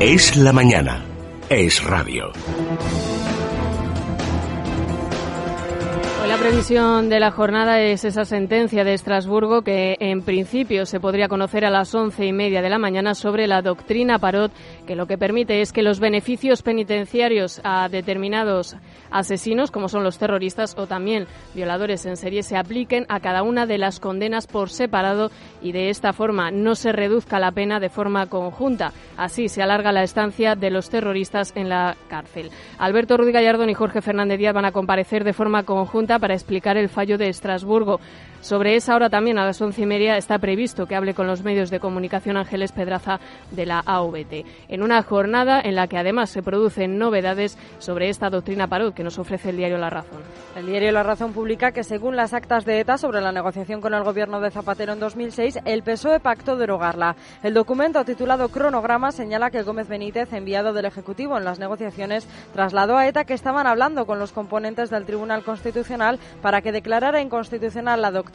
Es la mañana. Es radio. La previsión de la jornada es esa sentencia de Estrasburgo que en principio se podría conocer a las once y media de la mañana sobre la doctrina Parot, que lo que permite es que los beneficios penitenciarios a determinados asesinos, como son los terroristas o también violadores en serie, se apliquen a cada una de las condenas por separado y de esta forma no se reduzca la pena de forma conjunta. Así se alarga la estancia de los terroristas en la cárcel. Alberto Rudy Gallardón y Jorge Fernández Díaz van a comparecer de forma conjunta para explicar el fallo de Estrasburgo. Sobre esa hora también a las once y media está previsto que hable con los medios de comunicación Ángeles Pedraza de la AVT. En una jornada en la que además se producen novedades sobre esta doctrina Parot que nos ofrece el diario La Razón. El diario La Razón publica que según las actas de ETA sobre la negociación con el gobierno de Zapatero en 2006, el PSOE pactó derogarla. El documento titulado Cronograma señala que Gómez Benítez, enviado del Ejecutivo en las negociaciones, trasladó a ETA que estaban hablando con los componentes del Tribunal Constitucional para que declarara inconstitucional la doctrina.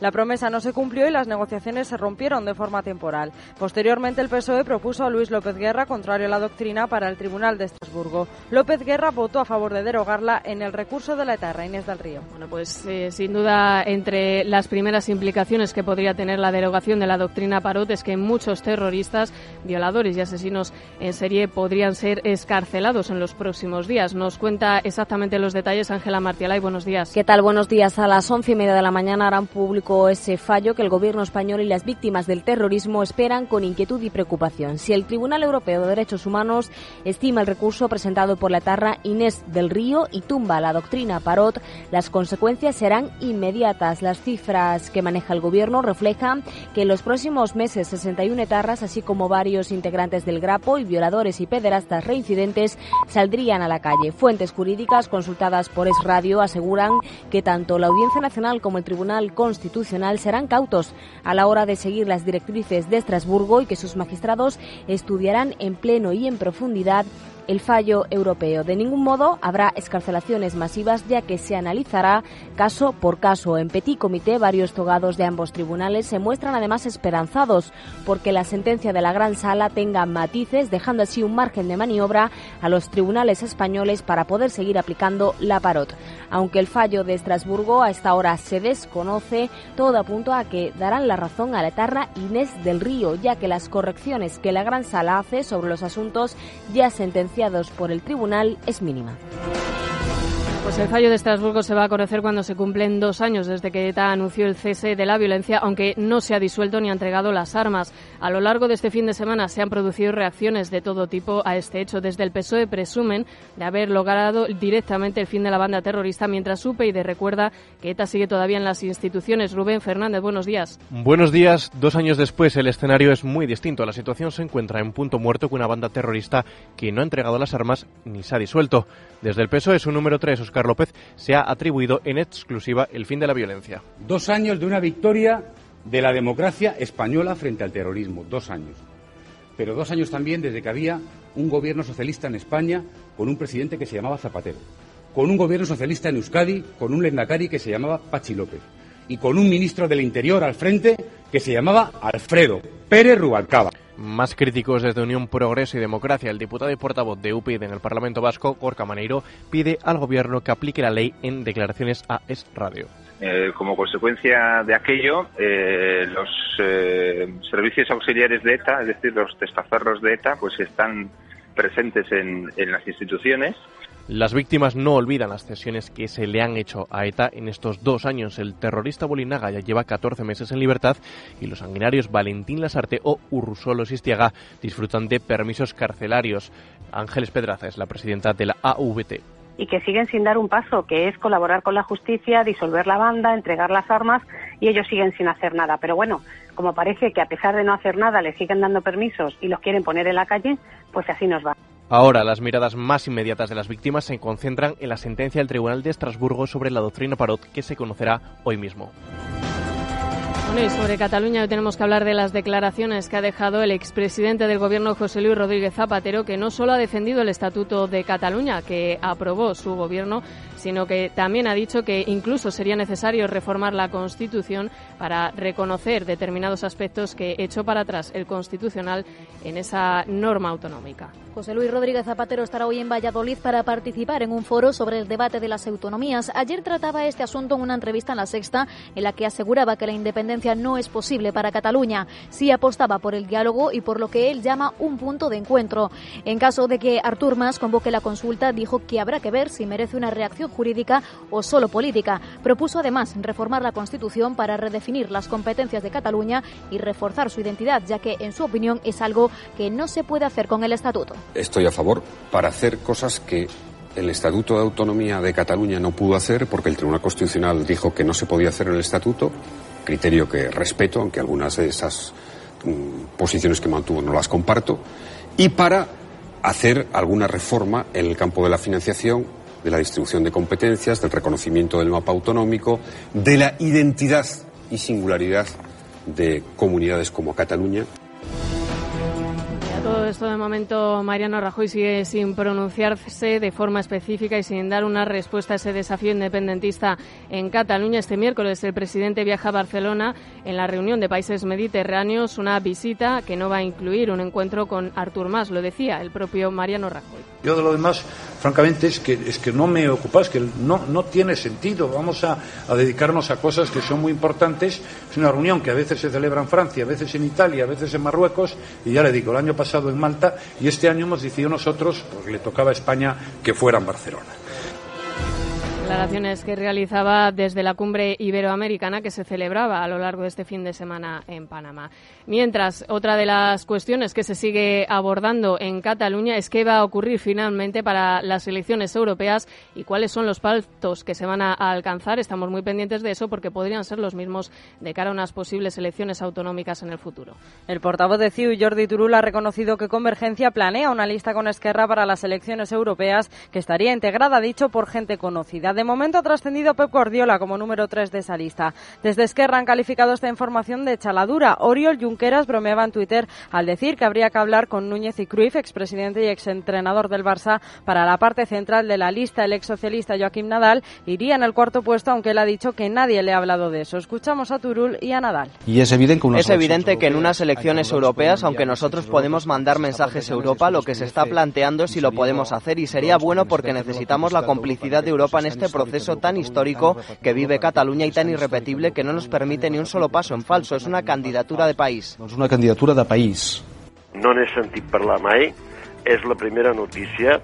La promesa no se cumplió y las negociaciones se rompieron de forma temporal. Posteriormente, el PSOE propuso a Luis López Guerra, contrario a la doctrina, para el Tribunal de Estrasburgo. López Guerra votó a favor de derogarla en el recurso de la eterra Inés del Río. Bueno, pues eh, sin duda entre las primeras implicaciones que podría tener la derogación de la doctrina Parot es que muchos terroristas, violadores y asesinos en serie podrían ser escarcelados en los próximos días. Nos cuenta exactamente los detalles Ángela Martialay. Buenos días. ¿Qué tal? Buenos días. A las once y media de la mañana harán público ese fallo que el gobierno español y las víctimas del terrorismo esperan con inquietud y preocupación. Si el Tribunal Europeo de Derechos Humanos estima el recurso presentado por la etarra Inés del Río y tumba la doctrina Parot, las consecuencias serán inmediatas. Las cifras que maneja el gobierno reflejan que en los próximos meses 61 etarras, así como varios integrantes del Grapo y violadores y pederastas reincidentes, saldrían a la calle. Fuentes jurídicas consultadas por Es Radio aseguran que tanto la Audiencia Nacional como el Tribunal Constitucional serán cautos a la hora de seguir las directrices de Estrasburgo y que sus magistrados estudiarán en pleno y en profundidad el fallo europeo. De ningún modo habrá escarcelaciones masivas ya que se analizará caso por caso. En Petit Comité varios togados de ambos tribunales se muestran además esperanzados porque la sentencia de la Gran Sala tenga matices, dejando así un margen de maniobra a los tribunales españoles para poder seguir aplicando la parot. Aunque el fallo de Estrasburgo a esta hora se desconoce, todo apunta a que darán la razón a la etarra Inés del Río, ya que las correcciones que la Gran Sala hace sobre los asuntos ya sentenciados por el tribunal es mínima. Pues el fallo de Estrasburgo se va a conocer cuando se cumplen dos años desde que ETA anunció el cese de la violencia, aunque no se ha disuelto ni ha entregado las armas. A lo largo de este fin de semana se han producido reacciones de todo tipo a este hecho. Desde el PSOE presumen de haber logrado directamente el fin de la banda terrorista, mientras de recuerda que ETA sigue todavía en las instituciones. Rubén Fernández, buenos días. Buenos días. Dos años después el escenario es muy distinto. La situación se encuentra en punto muerto con una banda terrorista que no ha entregado las armas ni se ha disuelto. Desde el PSOE, su número 3, Oscar López, se ha atribuido en exclusiva el fin de la violencia. Dos años de una victoria de la democracia española frente al terrorismo. Dos años. Pero dos años también desde que había un gobierno socialista en España con un presidente que se llamaba Zapatero. Con un gobierno socialista en Euskadi con un lendakari que se llamaba Pachi López. Y con un ministro del Interior al frente que se llamaba Alfredo Pérez Rubalcaba. Más críticos desde Unión Progreso y Democracia, el diputado y portavoz de UPyD en el Parlamento Vasco, Gorka Maneiro, pide al Gobierno que aplique la ley en declaraciones a Es Radio. Eh, como consecuencia de aquello, eh, los eh, servicios auxiliares de ETA, es decir, los testaferros de ETA, pues están presentes en, en las instituciones las víctimas no olvidan las cesiones que se le han hecho a ETA en estos dos años. El terrorista Bolinaga ya lleva 14 meses en libertad y los sanguinarios Valentín Lasarte o Urrusolo Sistiaga disfrutan de permisos carcelarios. Ángeles Pedraza es la presidenta de la AVT y que siguen sin dar un paso, que es colaborar con la justicia, disolver la banda, entregar las armas y ellos siguen sin hacer nada. Pero bueno, como parece que a pesar de no hacer nada le siguen dando permisos y los quieren poner en la calle, pues así nos va. Ahora, las miradas más inmediatas de las víctimas se concentran en la sentencia del Tribunal de Estrasburgo sobre la doctrina Parot que se conocerá hoy mismo. Y sobre Cataluña hoy tenemos que hablar de las declaraciones que ha dejado el expresidente del Gobierno, José Luis Rodríguez Zapatero, que no solo ha defendido el Estatuto de Cataluña, que aprobó su Gobierno, sino que también ha dicho que incluso sería necesario reformar la Constitución para reconocer determinados aspectos que echó para atrás el Constitucional en esa norma autonómica. José Luis Rodríguez Zapatero estará hoy en Valladolid para participar en un foro sobre el debate de las autonomías. Ayer trataba este asunto en una entrevista en La Sexta, en la que aseguraba que la independencia no es posible para Cataluña. Sí apostaba por el diálogo y por lo que él llama un punto de encuentro. En caso de que Artur Mas convoque la consulta, dijo que habrá que ver si merece una reacción jurídica o solo política. Propuso además reformar la Constitución para redefinir las competencias de Cataluña y reforzar su identidad, ya que, en su opinión, es algo que no se puede hacer con el Estatuto estoy a favor para hacer cosas que el Estatuto de Autonomía de Cataluña no pudo hacer porque el Tribunal Constitucional dijo que no se podía hacer en el Estatuto, criterio que respeto, aunque algunas de esas mm, posiciones que mantuvo no las comparto, y para hacer alguna reforma en el campo de la financiación, de la distribución de competencias, del reconocimiento del mapa autonómico, de la identidad y singularidad de comunidades como Cataluña esto de momento Mariano Rajoy sigue sin pronunciarse de forma específica y sin dar una respuesta a ese desafío independentista en Cataluña. Este miércoles el presidente viaja a Barcelona en la reunión de países mediterráneos, una visita que no va a incluir un encuentro con Artur Mas, lo decía el propio Mariano Rajoy. Yo de lo demás, francamente, es que, es que no me ocupa, es que no, no tiene sentido. Vamos a, a dedicarnos a cosas que son muy importantes. Es una reunión que a veces se celebra en Francia, a veces en Italia, a veces en Marruecos, y ya le digo, el año pasado en Malta y este año hemos decidido nosotros, porque le tocaba a España, que fuera en Barcelona. Declaraciones que realizaba desde la cumbre iberoamericana que se celebraba a lo largo de este fin de semana en Panamá. Mientras, otra de las cuestiones que se sigue abordando en Cataluña es qué va a ocurrir finalmente para las elecciones europeas y cuáles son los pactos que se van a alcanzar. Estamos muy pendientes de eso porque podrían ser los mismos de cara a unas posibles elecciones autonómicas en el futuro. El portavoz de CIU, Jordi Turul, ha reconocido que Convergencia planea una lista con Esquerra para las elecciones europeas que estaría integrada, dicho, por gente conocida. De momento ha trascendido Pep Guardiola como número 3 de esa lista. Desde Esquerra han calificado esta información de chaladura. Oriol Junqueras bromeaba en Twitter al decir que habría que hablar con Núñez y Cruyff, expresidente y exentrenador del Barça, para la parte central de la lista. El ex socialista Joaquim Nadal iría en el cuarto puesto, aunque él ha dicho que nadie le ha hablado de eso. Escuchamos a Turul y a Nadal. Y es evidente que, es evidente que en unas elecciones europeas, aunque nosotros podemos mandar mensajes a Europa, lo que se está planteando es si lo podemos hacer y sería bueno porque necesitamos la complicidad de Europa en este este proceso tan histórico que vive Cataluña y tan irrepetible que no nos permite ni un solo paso en falso. Es una candidatura de país. Es una candidatura de país. No n'he sentit parlar mai. Es la primera noticia.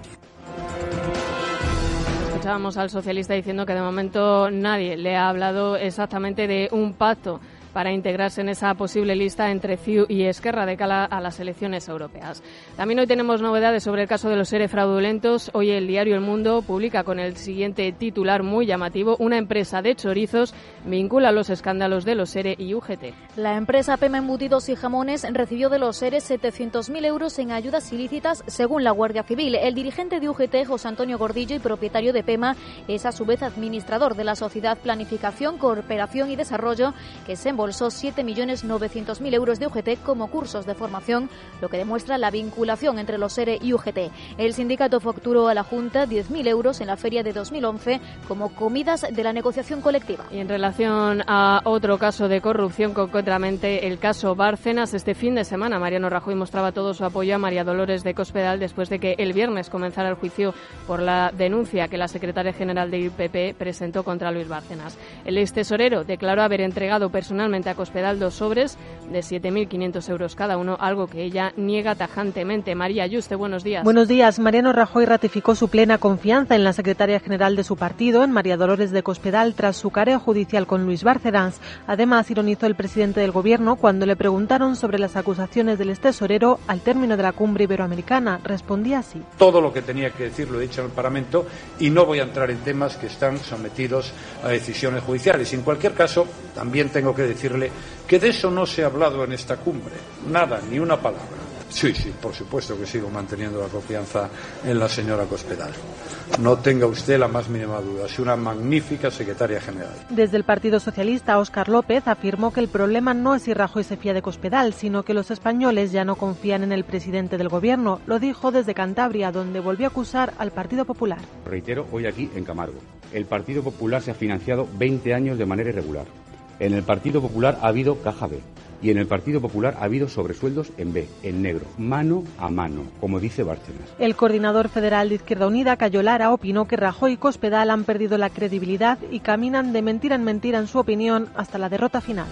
Escuchábamos al socialista diciendo que de momento nadie le ha hablado exactamente de un pacto para integrarse en esa posible lista entre CIU y Esquerra de cara a las elecciones europeas. También hoy tenemos novedades sobre el caso de los seres fraudulentos. Hoy el diario El Mundo publica con el siguiente titular muy llamativo: Una empresa de chorizos vincula los escándalos de los SERE y UGT. La empresa Pema Embutidos y Jamones recibió de los SERE 700.000 euros en ayudas ilícitas según la Guardia Civil. El dirigente de UGT, José Antonio Gordillo y propietario de Pema, es a su vez administrador de la Sociedad Planificación, Cooperación y Desarrollo, que se 7.900.000 euros de UGT como cursos de formación, lo que demuestra la vinculación entre los ERE y UGT. El sindicato facturó a la Junta 10.000 euros en la feria de 2011 como comidas de la negociación colectiva. Y en relación a otro caso de corrupción, concretamente el caso Bárcenas, este fin de semana Mariano Rajoy mostraba todo su apoyo a María Dolores de Cospedal después de que el viernes comenzara el juicio por la denuncia que la secretaria general de IPP presentó contra Luis Bárcenas. El ex tesorero declaró haber entregado personalmente a Cospedal dos sobres de 7.500 euros cada uno, algo que ella niega tajantemente. María Yuste, buenos días. Buenos días. Mariano Rajoy ratificó su plena confianza en la secretaria general de su partido, en María Dolores de Cospedal, tras su careo judicial con Luis Bárcenas. Además, ironizó el presidente del Gobierno cuando le preguntaron sobre las acusaciones del tesorero al término de la cumbre iberoamericana. Respondía así. Todo lo que tenía que decir lo he dicho en el Parlamento y no voy a entrar en temas que están sometidos a decisiones judiciales. Y en cualquier caso, también tengo que decir decirle que de eso no se ha hablado en esta cumbre, nada, ni una palabra. Sí, sí, por supuesto que sigo manteniendo la confianza en la señora Cospedal. No tenga usted la más mínima duda, es una magnífica secretaria general. Desde el Partido Socialista, Óscar López afirmó que el problema no es si Rajoy se fía de Cospedal, sino que los españoles ya no confían en el presidente del gobierno. Lo dijo desde Cantabria, donde volvió a acusar al Partido Popular. Reitero hoy aquí en Camargo. El Partido Popular se ha financiado 20 años de manera irregular. En el Partido Popular ha habido caja B y en el Partido Popular ha habido sobresueldos en B, en negro, mano a mano, como dice Bárcenas. El coordinador federal de Izquierda Unida, Cayo Lara, opinó que Rajoy y Cospedal han perdido la credibilidad y caminan de mentira en mentira, en su opinión, hasta la derrota final.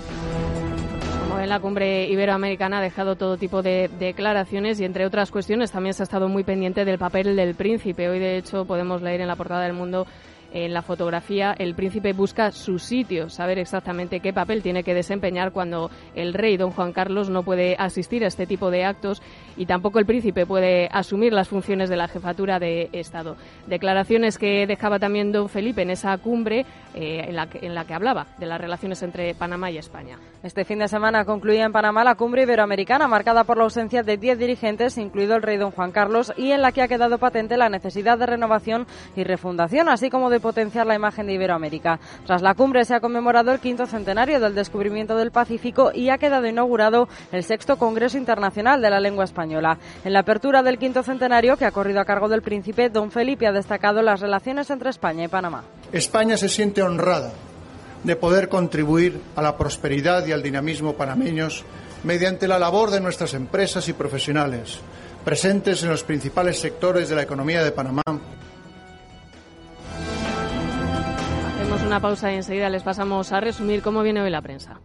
Como en la cumbre iberoamericana ha dejado todo tipo de declaraciones y, entre otras cuestiones, también se ha estado muy pendiente del papel del príncipe. Hoy, de hecho, podemos leer en la portada del mundo en la fotografía el príncipe busca su sitio, saber exactamente qué papel tiene que desempeñar cuando el rey don Juan Carlos no puede asistir a este tipo de actos y tampoco el príncipe puede asumir las funciones de la jefatura de Estado. Declaraciones que dejaba también don Felipe en esa cumbre eh, en, la que, en la que hablaba de las relaciones entre Panamá y España. Este fin de semana concluía en Panamá la cumbre iberoamericana marcada por la ausencia de 10 dirigentes, incluido el rey don Juan Carlos, y en la que ha quedado patente la necesidad de renovación y refundación, así como de potenciar la imagen de Iberoamérica. Tras la cumbre se ha conmemorado el quinto centenario del descubrimiento del Pacífico y ha quedado inaugurado el sexto Congreso Internacional de la Lengua Española. En la apertura del quinto centenario, que ha corrido a cargo del príncipe, don Felipe ha destacado las relaciones entre España y Panamá. España se siente honrada de poder contribuir a la prosperidad y al dinamismo panameños mediante la labor de nuestras empresas y profesionales presentes en los principales sectores de la economía de Panamá. Hacemos una pausa y enseguida les pasamos a resumir cómo viene hoy la prensa.